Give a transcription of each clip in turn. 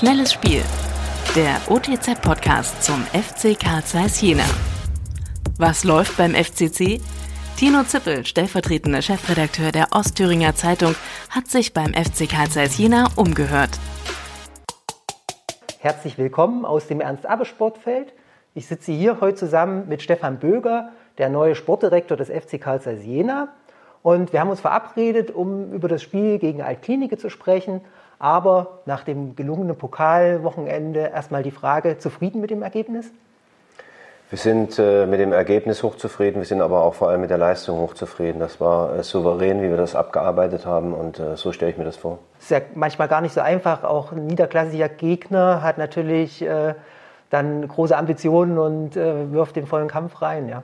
Schnelles Spiel. Der OTZ-Podcast zum FC Karl Zeiss Jena. Was läuft beim FCC? Tino Zippel, stellvertretender Chefredakteur der Ostthüringer Zeitung, hat sich beim FC Karl Zeiss Jena umgehört. Herzlich willkommen aus dem Ernst-Abbe-Sportfeld. Ich sitze hier heute zusammen mit Stefan Böger, der neue Sportdirektor des FC Karl Zeiss Jena. Und wir haben uns verabredet, um über das Spiel gegen Altklinike zu sprechen. Aber nach dem gelungenen Pokalwochenende erstmal die Frage, zufrieden mit dem Ergebnis? Wir sind äh, mit dem Ergebnis hochzufrieden, wir sind aber auch vor allem mit der Leistung hochzufrieden. Das war äh, souverän, wie wir das abgearbeitet haben und äh, so stelle ich mir das vor. Ist ja manchmal gar nicht so einfach. Auch ein niederklassischer Gegner hat natürlich dann große Ambitionen und wirft den vollen Kampf rein. Ja.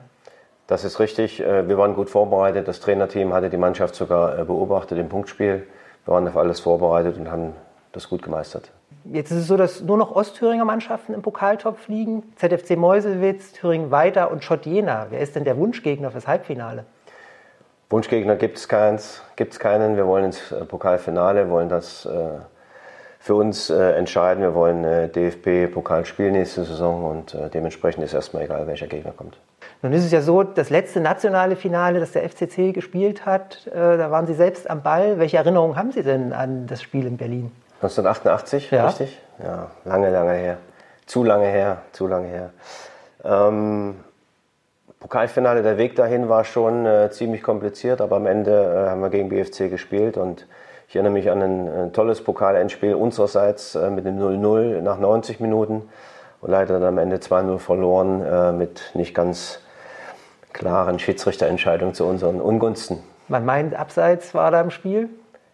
Das ist richtig. Äh, wir waren gut vorbereitet. Das Trainerteam hatte die Mannschaft sogar beobachtet im Punktspiel. Wir waren auf alles vorbereitet und haben das gut gemeistert. Jetzt ist es so, dass nur noch Ostthüringer Mannschaften im Pokaltopf liegen. ZFC Meuselwitz, Thüringen Weiter und Schott Jena. Wer ist denn der Wunschgegner fürs Halbfinale? Wunschgegner gibt es keins, gibt's keinen. Wir wollen ins äh, Pokalfinale, wollen das äh, für uns äh, entscheiden. Wir wollen äh, DFB-Pokalspiel nächste Saison und äh, dementsprechend ist erstmal egal, welcher Gegner kommt. Nun ist es ja so, das letzte nationale Finale, das der FCC gespielt hat, äh, da waren Sie selbst am Ball. Welche Erinnerungen haben Sie denn an das Spiel in Berlin? 1988, ja. richtig? Ja, lange, lange her. Zu lange her, zu lange her. Ähm, Pokalfinale, der Weg dahin war schon äh, ziemlich kompliziert, aber am Ende äh, haben wir gegen BFC gespielt und ich erinnere mich an ein, ein tolles Pokalendspiel unsererseits äh, mit dem 0-0 nach 90 Minuten und leider dann am Ende 2-0 verloren äh, mit nicht ganz klaren Schiedsrichterentscheidungen zu unseren Ungunsten. Man meint, Abseits war da im Spiel?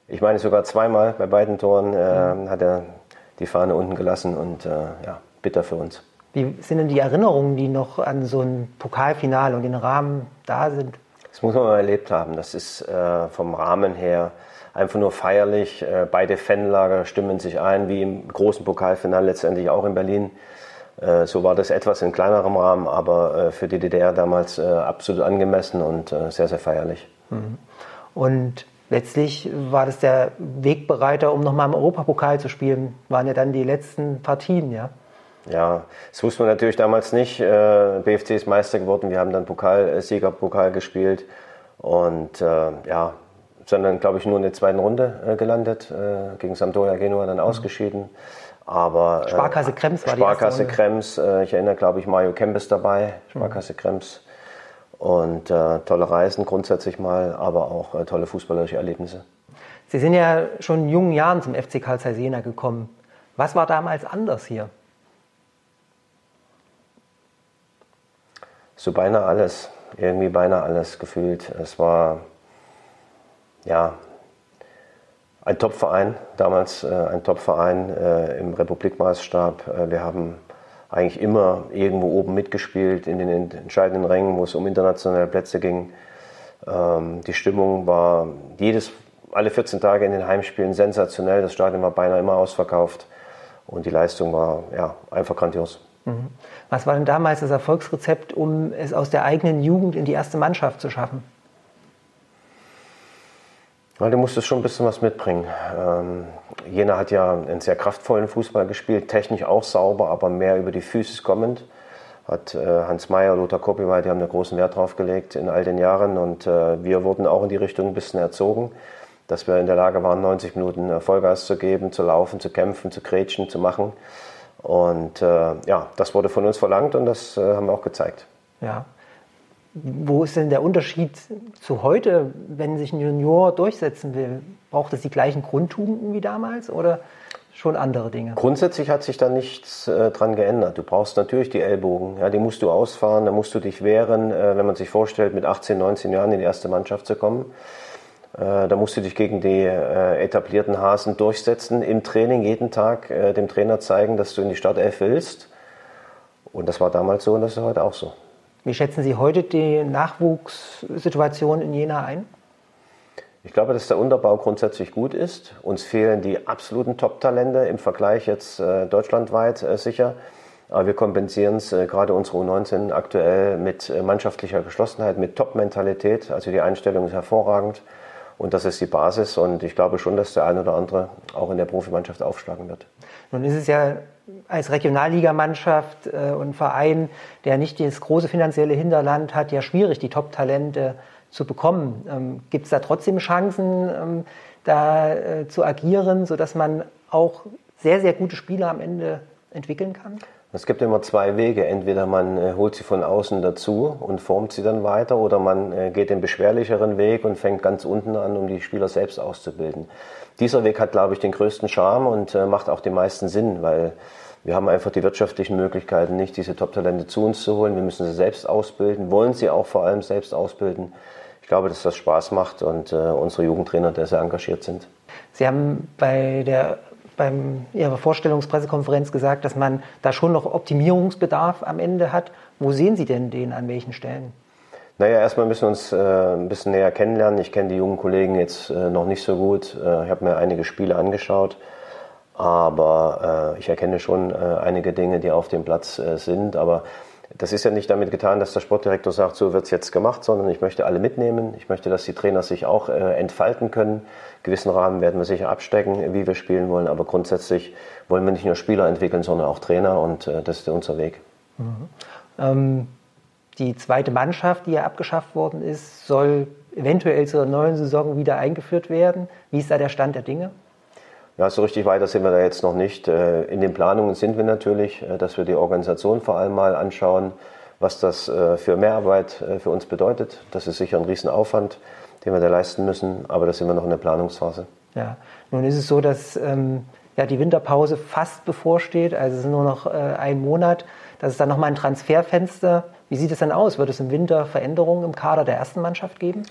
Ich meine sogar zweimal bei beiden Toren äh, mhm. hat er die Fahne unten gelassen und äh, ja, bitter für uns. Wie sind denn die Erinnerungen, die noch an so ein Pokalfinale und den Rahmen da sind? Das muss man mal erlebt haben. Das ist äh, vom Rahmen her einfach nur feierlich. Äh, beide Fanlager stimmen sich ein, wie im großen Pokalfinale letztendlich auch in Berlin. Äh, so war das etwas in kleinerem Rahmen, aber äh, für die DDR damals absolut angemessen und sehr, sehr feierlich. Mhm. Und letztlich war das der Wegbereiter, um nochmal im Europapokal zu spielen. Waren ja dann die letzten Partien, ja. Ja, das wusste man natürlich damals nicht. Äh, BFC ist Meister geworden. Wir haben dann Pokal, Siegerpokal gespielt und äh, ja, sondern glaube ich nur in der zweiten Runde äh, gelandet. Äh, gegen Sampdoria Genua dann mhm. ausgeschieden. Aber äh, Sparkasse Krems war Sparkasse die Sparkasse Krems. Äh, ich erinnere, glaube ich, Mario Kempes dabei. Sparkasse mhm. Krems und äh, tolle Reisen grundsätzlich mal, aber auch äh, tolle fußballerische Erlebnisse. Sie sind ja schon in jungen Jahren zum FC Karl Zeiss Jena gekommen. Was war damals anders hier? So beinahe alles, irgendwie beinahe alles gefühlt. Es war ja ein Topverein, damals äh, ein Topverein äh, im Republikmaßstab. Äh, wir haben eigentlich immer irgendwo oben mitgespielt in den entscheidenden Rängen, wo es um internationale Plätze ging. Ähm, die Stimmung war jedes, alle 14 Tage in den Heimspielen sensationell. Das Stadion war beinahe immer ausverkauft und die Leistung war ja, einfach grandios. Mhm. Was war denn damals das Erfolgsrezept, um es aus der eigenen Jugend in die erste Mannschaft zu schaffen? Ja, du musstest schon ein bisschen was mitbringen. Ähm, Jena hat ja einen sehr kraftvollen Fußball gespielt, technisch auch sauber, aber mehr über die Physis kommend. Hat äh, Hans Meyer, Lothar Kopiwald, die haben da großen Wert drauf gelegt in all den Jahren und äh, wir wurden auch in die Richtung ein bisschen erzogen, dass wir in der Lage waren, 90 Minuten Vollgas zu geben, zu laufen, zu kämpfen, zu kretschen, zu machen. Und äh, ja, das wurde von uns verlangt und das äh, haben wir auch gezeigt. Ja, wo ist denn der Unterschied zu heute, wenn sich ein Junior durchsetzen will? Braucht es die gleichen Grundtugenden wie damals oder schon andere Dinge? Grundsätzlich hat sich da nichts äh, dran geändert. Du brauchst natürlich die Ellbogen. Ja, die musst du ausfahren, da musst du dich wehren. Äh, wenn man sich vorstellt, mit 18, 19 Jahren in die erste Mannschaft zu kommen, äh, da musst du dich gegen die äh, etablierten Hasen durchsetzen. Im Training jeden Tag äh, dem Trainer zeigen, dass du in die Startelf willst. Und das war damals so und das ist heute auch so. Wie schätzen Sie heute die Nachwuchssituation in Jena ein? Ich glaube, dass der Unterbau grundsätzlich gut ist. Uns fehlen die absoluten Top-Talente im Vergleich jetzt äh, deutschlandweit äh, sicher. Aber wir kompensieren es, äh, gerade unsere U19 aktuell, mit äh, mannschaftlicher Geschlossenheit, mit Top-Mentalität. Also die Einstellung ist hervorragend. Und das ist die Basis. Und ich glaube schon, dass der eine oder andere auch in der Profimannschaft aufschlagen wird. Nun ist es ja als Regionalligamannschaft äh, und Verein, der nicht das große finanzielle Hinterland hat, ja schwierig, die Top-Talente zu bekommen. Ähm, Gibt es da trotzdem Chancen, ähm, da äh, zu agieren, sodass man auch sehr, sehr gute Spieler am Ende entwickeln kann? Es gibt immer zwei Wege. Entweder man äh, holt sie von außen dazu und formt sie dann weiter oder man äh, geht den beschwerlicheren Weg und fängt ganz unten an, um die Spieler selbst auszubilden. Dieser Weg hat, glaube ich, den größten Charme und äh, macht auch den meisten Sinn, weil wir haben einfach die wirtschaftlichen Möglichkeiten nicht, diese Top-Talente zu uns zu holen. Wir müssen sie selbst ausbilden, wollen sie auch vor allem selbst ausbilden. Ich glaube, dass das Spaß macht und unsere Jugendtrainer, der sehr engagiert sind. Sie haben bei der beim Ihrer Vorstellungspressekonferenz gesagt, dass man da schon noch Optimierungsbedarf am Ende hat. Wo sehen Sie denn den an welchen Stellen? Naja, erstmal müssen wir uns äh, ein bisschen näher kennenlernen. Ich kenne die jungen Kollegen jetzt äh, noch nicht so gut. Äh, ich habe mir einige Spiele angeschaut, aber äh, ich erkenne schon äh, einige Dinge, die auf dem Platz äh, sind. Aber das ist ja nicht damit getan, dass der Sportdirektor sagt, so wird es jetzt gemacht, sondern ich möchte alle mitnehmen. Ich möchte, dass die Trainer sich auch entfalten können. Gewissen Rahmen werden wir sicher abstecken, wie wir spielen wollen, aber grundsätzlich wollen wir nicht nur Spieler entwickeln, sondern auch Trainer und das ist unser Weg. Mhm. Ähm, die zweite Mannschaft, die ja abgeschafft worden ist, soll eventuell zur neuen Saison wieder eingeführt werden. Wie ist da der Stand der Dinge? Ja, so richtig weiter sind wir da jetzt noch nicht. Äh, in den Planungen sind wir natürlich, äh, dass wir die Organisation vor allem mal anschauen, was das äh, für Mehrarbeit für uns bedeutet. Das ist sicher ein Riesenaufwand, den wir da leisten müssen, aber da sind wir noch in der Planungsphase. Ja, nun ist es so, dass ähm, ja, die Winterpause fast bevorsteht, also es ist nur noch äh, ein Monat. Das ist dann nochmal ein Transferfenster. Wie sieht es denn aus? Wird es im Winter Veränderungen im Kader der ersten Mannschaft geben?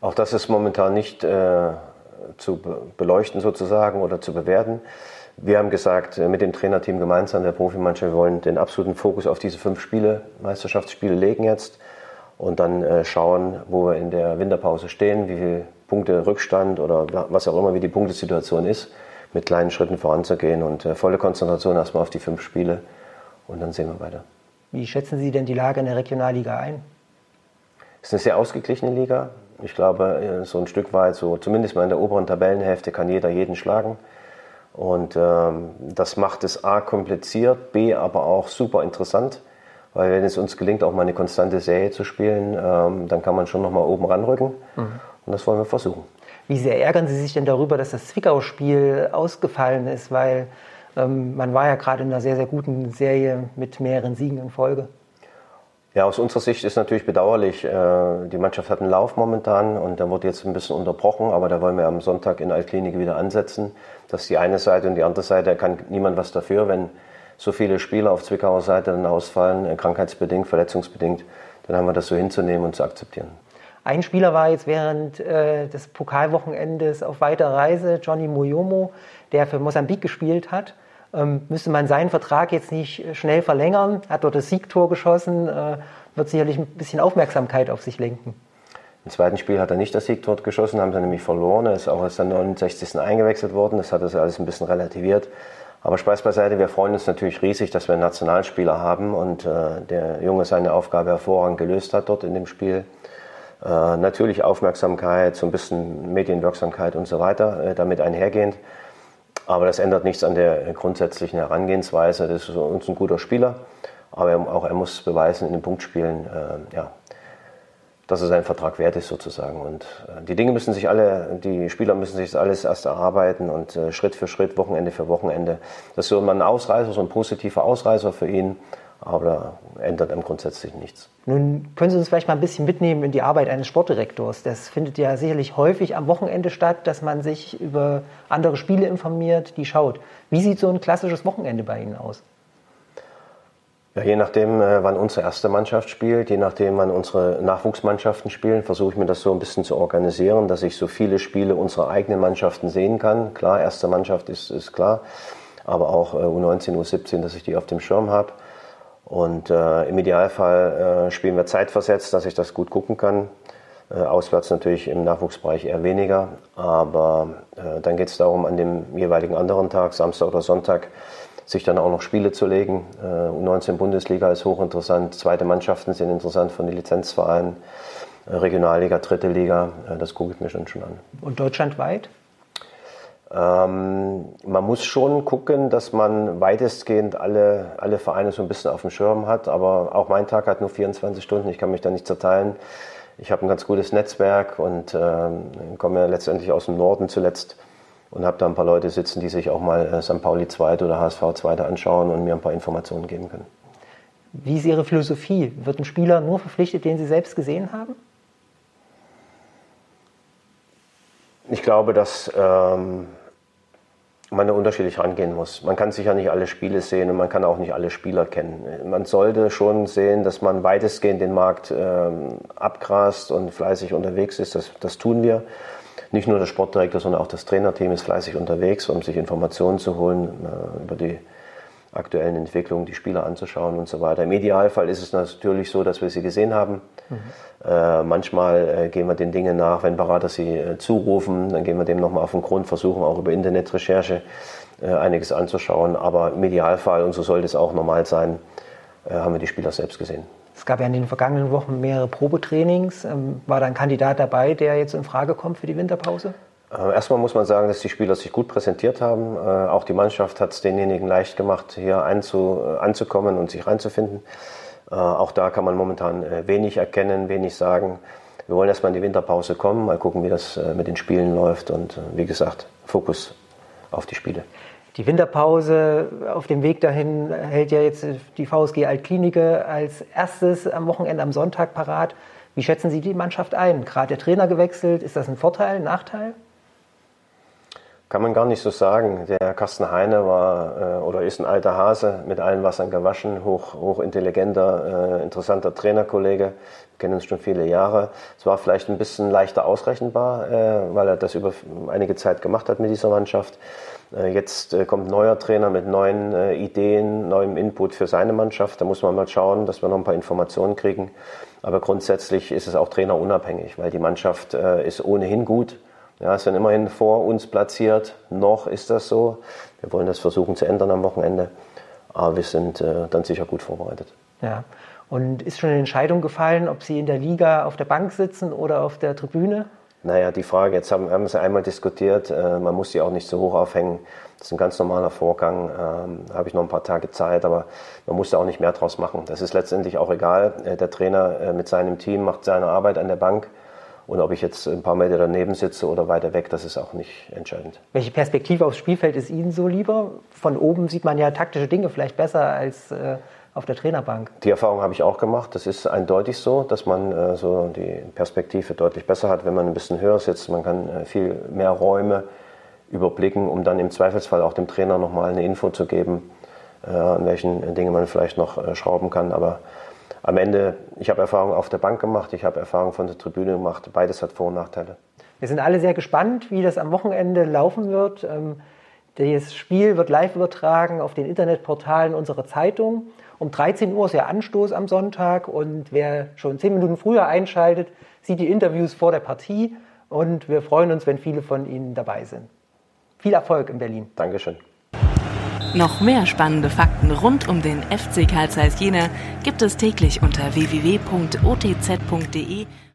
Auch das ist momentan nicht äh, zu beleuchten sozusagen oder zu bewerten. Wir haben gesagt, äh, mit dem Trainerteam gemeinsam der Profimannschaft, wir wollen den absoluten Fokus auf diese fünf Spiele, Meisterschaftsspiele legen jetzt und dann äh, schauen, wo wir in der Winterpause stehen, wie viele Punkte Rückstand oder was auch immer, wie die Punktesituation ist, mit kleinen Schritten voranzugehen und äh, volle Konzentration erstmal auf die fünf Spiele und dann sehen wir weiter. Wie schätzen Sie denn die Lage in der Regionalliga ein? Es ist eine sehr ausgeglichene Liga. Ich glaube, so ein Stück weit, so zumindest mal in der oberen Tabellenhälfte, kann jeder jeden schlagen. Und ähm, das macht es A kompliziert, B aber auch super interessant, weil wenn es uns gelingt, auch mal eine konstante Serie zu spielen, ähm, dann kann man schon nochmal oben ranrücken. Mhm. Und das wollen wir versuchen. Wie sehr ärgern Sie sich denn darüber, dass das Zwickau-Spiel ausgefallen ist? Weil ähm, man war ja gerade in einer sehr, sehr guten Serie mit mehreren Siegen in Folge. Ja, aus unserer Sicht ist natürlich bedauerlich. Äh, die Mannschaft hat einen Lauf momentan und der wurde jetzt ein bisschen unterbrochen, aber da wollen wir am Sonntag in Altklinik wieder ansetzen. Das ist die eine Seite und die andere Seite, da kann niemand was dafür, wenn so viele Spieler auf Zwickauer Seite dann ausfallen, äh, krankheitsbedingt, verletzungsbedingt, dann haben wir das so hinzunehmen und zu akzeptieren. Ein Spieler war jetzt während äh, des Pokalwochenendes auf weiter Reise, Johnny Moyomo, der für Mosambik gespielt hat ähm, müsste man seinen Vertrag jetzt nicht schnell verlängern, hat dort das Siegtor geschossen, äh, wird sicherlich ein bisschen Aufmerksamkeit auf sich lenken. Im zweiten Spiel hat er nicht das Siegtor geschossen, haben sie nämlich verloren. Er ist auch erst am 69. eingewechselt worden. Das hat das alles ein bisschen relativiert. Aber Spaß beiseite, wir freuen uns natürlich riesig, dass wir einen Nationalspieler haben und äh, der Junge seine Aufgabe hervorragend gelöst hat dort in dem Spiel. Äh, natürlich Aufmerksamkeit, so ein bisschen Medienwirksamkeit und so weiter äh, damit einhergehend. Aber das ändert nichts an der grundsätzlichen Herangehensweise. Das ist uns ein guter Spieler, aber auch er muss beweisen in den Punktspielen, äh, ja, dass er seinen Vertrag wert ist sozusagen. Und äh, die Dinge müssen sich alle, die Spieler müssen sich das alles erst erarbeiten und äh, Schritt für Schritt, Wochenende für Wochenende. Das ist so ein Ausreißer, so ein positiver Ausreißer für ihn aber ändert am grundsätzlich nichts. Nun können Sie uns vielleicht mal ein bisschen mitnehmen in die Arbeit eines Sportdirektors. Das findet ja sicherlich häufig am Wochenende statt, dass man sich über andere Spiele informiert, die schaut. Wie sieht so ein klassisches Wochenende bei Ihnen aus? Ja, je nachdem, äh, wann unsere erste Mannschaft spielt, je nachdem, wann unsere Nachwuchsmannschaften spielen, versuche ich mir das so ein bisschen zu organisieren, dass ich so viele Spiele unserer eigenen Mannschaften sehen kann. Klar, erste Mannschaft ist, ist klar, aber auch U19, äh, U17, dass ich die auf dem Schirm habe. Und äh, im Idealfall äh, spielen wir zeitversetzt, dass ich das gut gucken kann. Äh, auswärts natürlich im Nachwuchsbereich eher weniger. Aber äh, dann geht es darum, an dem jeweiligen anderen Tag, Samstag oder Sonntag, sich dann auch noch Spiele zu legen. Äh, U19 Bundesliga ist hochinteressant. Zweite Mannschaften sind interessant von den Lizenzvereinen. Regionalliga, dritte Liga, das gucke ich mir schon, schon an. Und deutschlandweit? Ähm, man muss schon gucken, dass man weitestgehend alle, alle Vereine so ein bisschen auf dem Schirm hat, aber auch mein Tag hat nur 24 Stunden, ich kann mich da nicht zerteilen. Ich habe ein ganz gutes Netzwerk und ähm, komme ja letztendlich aus dem Norden zuletzt und habe da ein paar Leute sitzen, die sich auch mal äh, St. Pauli 2 oder HSV 2 anschauen und mir ein paar Informationen geben können. Wie ist Ihre Philosophie? Wird ein Spieler nur verpflichtet, den Sie selbst gesehen haben? Ich glaube, dass ähm, man unterschiedlich rangehen muss. Man kann sicher nicht alle Spiele sehen und man kann auch nicht alle Spieler kennen. Man sollte schon sehen, dass man weitestgehend den Markt ähm, abgrast und fleißig unterwegs ist. Das, das tun wir. Nicht nur der Sportdirektor, sondern auch das Trainerteam ist fleißig unterwegs, um sich Informationen zu holen äh, über die aktuellen Entwicklungen, die Spieler anzuschauen und so weiter. Im Idealfall ist es natürlich so, dass wir sie gesehen haben. Mhm. Äh, manchmal äh, gehen wir den Dingen nach, wenn Berater sie äh, zurufen, dann gehen wir dem nochmal auf den Grund, versuchen auch über Internetrecherche äh, einiges anzuschauen. Aber im Idealfall, und so sollte es auch normal sein, äh, haben wir die Spieler selbst gesehen. Es gab ja in den vergangenen Wochen mehrere Probetrainings. Ähm, war da ein Kandidat dabei, der jetzt in Frage kommt für die Winterpause? Äh, erstmal muss man sagen, dass die Spieler sich gut präsentiert haben. Äh, auch die Mannschaft hat es denjenigen leicht gemacht, hier einzu, äh, anzukommen und sich reinzufinden. Auch da kann man momentan wenig erkennen, wenig sagen. Wir wollen erstmal in die Winterpause kommen, mal gucken, wie das mit den Spielen läuft und wie gesagt, Fokus auf die Spiele. Die Winterpause auf dem Weg dahin hält ja jetzt die VSG Altklinike als erstes am Wochenende am Sonntag parat. Wie schätzen Sie die Mannschaft ein? Gerade der Trainer gewechselt, ist das ein Vorteil, ein Nachteil? Kann man gar nicht so sagen. Der Carsten Heine war äh, oder ist ein alter Hase, mit allen Wassern gewaschen, hoch, hochintelligenter, äh, interessanter Trainerkollege. Wir kennen uns schon viele Jahre. Es war vielleicht ein bisschen leichter ausrechenbar, äh, weil er das über einige Zeit gemacht hat mit dieser Mannschaft. Äh, jetzt äh, kommt neuer Trainer mit neuen äh, Ideen, neuem Input für seine Mannschaft. Da muss man mal schauen, dass wir noch ein paar Informationen kriegen. Aber grundsätzlich ist es auch trainerunabhängig, weil die Mannschaft ist ohnehin gut ja, sind immerhin vor uns platziert. Noch ist das so. Wir wollen das versuchen zu ändern am Wochenende. Aber wir sind äh, dann sicher gut vorbereitet. Ja. Und ist schon eine Entscheidung gefallen, ob Sie in der Liga auf der Bank sitzen oder auf der Tribüne? Naja, die Frage, jetzt haben, haben wir sie einmal diskutiert. Äh, man muss sie auch nicht so hoch aufhängen. Das ist ein ganz normaler Vorgang. Ähm, da habe ich noch ein paar Tage Zeit, aber man muss da auch nicht mehr draus machen. Das ist letztendlich auch egal. Äh, der Trainer äh, mit seinem Team macht seine Arbeit an der Bank. Und ob ich jetzt ein paar Meter daneben sitze oder weiter weg, das ist auch nicht entscheidend. Welche Perspektive aufs Spielfeld ist Ihnen so lieber? Von oben sieht man ja taktische Dinge vielleicht besser als äh, auf der Trainerbank. Die Erfahrung habe ich auch gemacht. Das ist eindeutig so, dass man äh, so die Perspektive deutlich besser hat, wenn man ein bisschen höher sitzt. Man kann äh, viel mehr Räume überblicken, um dann im Zweifelsfall auch dem Trainer nochmal eine Info zu geben, äh, an welchen Dingen man vielleicht noch äh, schrauben kann. Aber am Ende, ich habe Erfahrung auf der Bank gemacht, ich habe Erfahrung von der Tribüne gemacht. Beides hat Vor- und Nachteile. Wir sind alle sehr gespannt, wie das am Wochenende laufen wird. Ähm, das Spiel wird live übertragen auf den Internetportalen unserer Zeitung. Um 13 Uhr ist ja Anstoß am Sonntag und wer schon zehn Minuten früher einschaltet, sieht die Interviews vor der Partie und wir freuen uns, wenn viele von Ihnen dabei sind. Viel Erfolg in Berlin. Dankeschön. Noch mehr spannende Fakten rund um den FC Karl Zeiss Jena gibt es täglich unter www.otz.de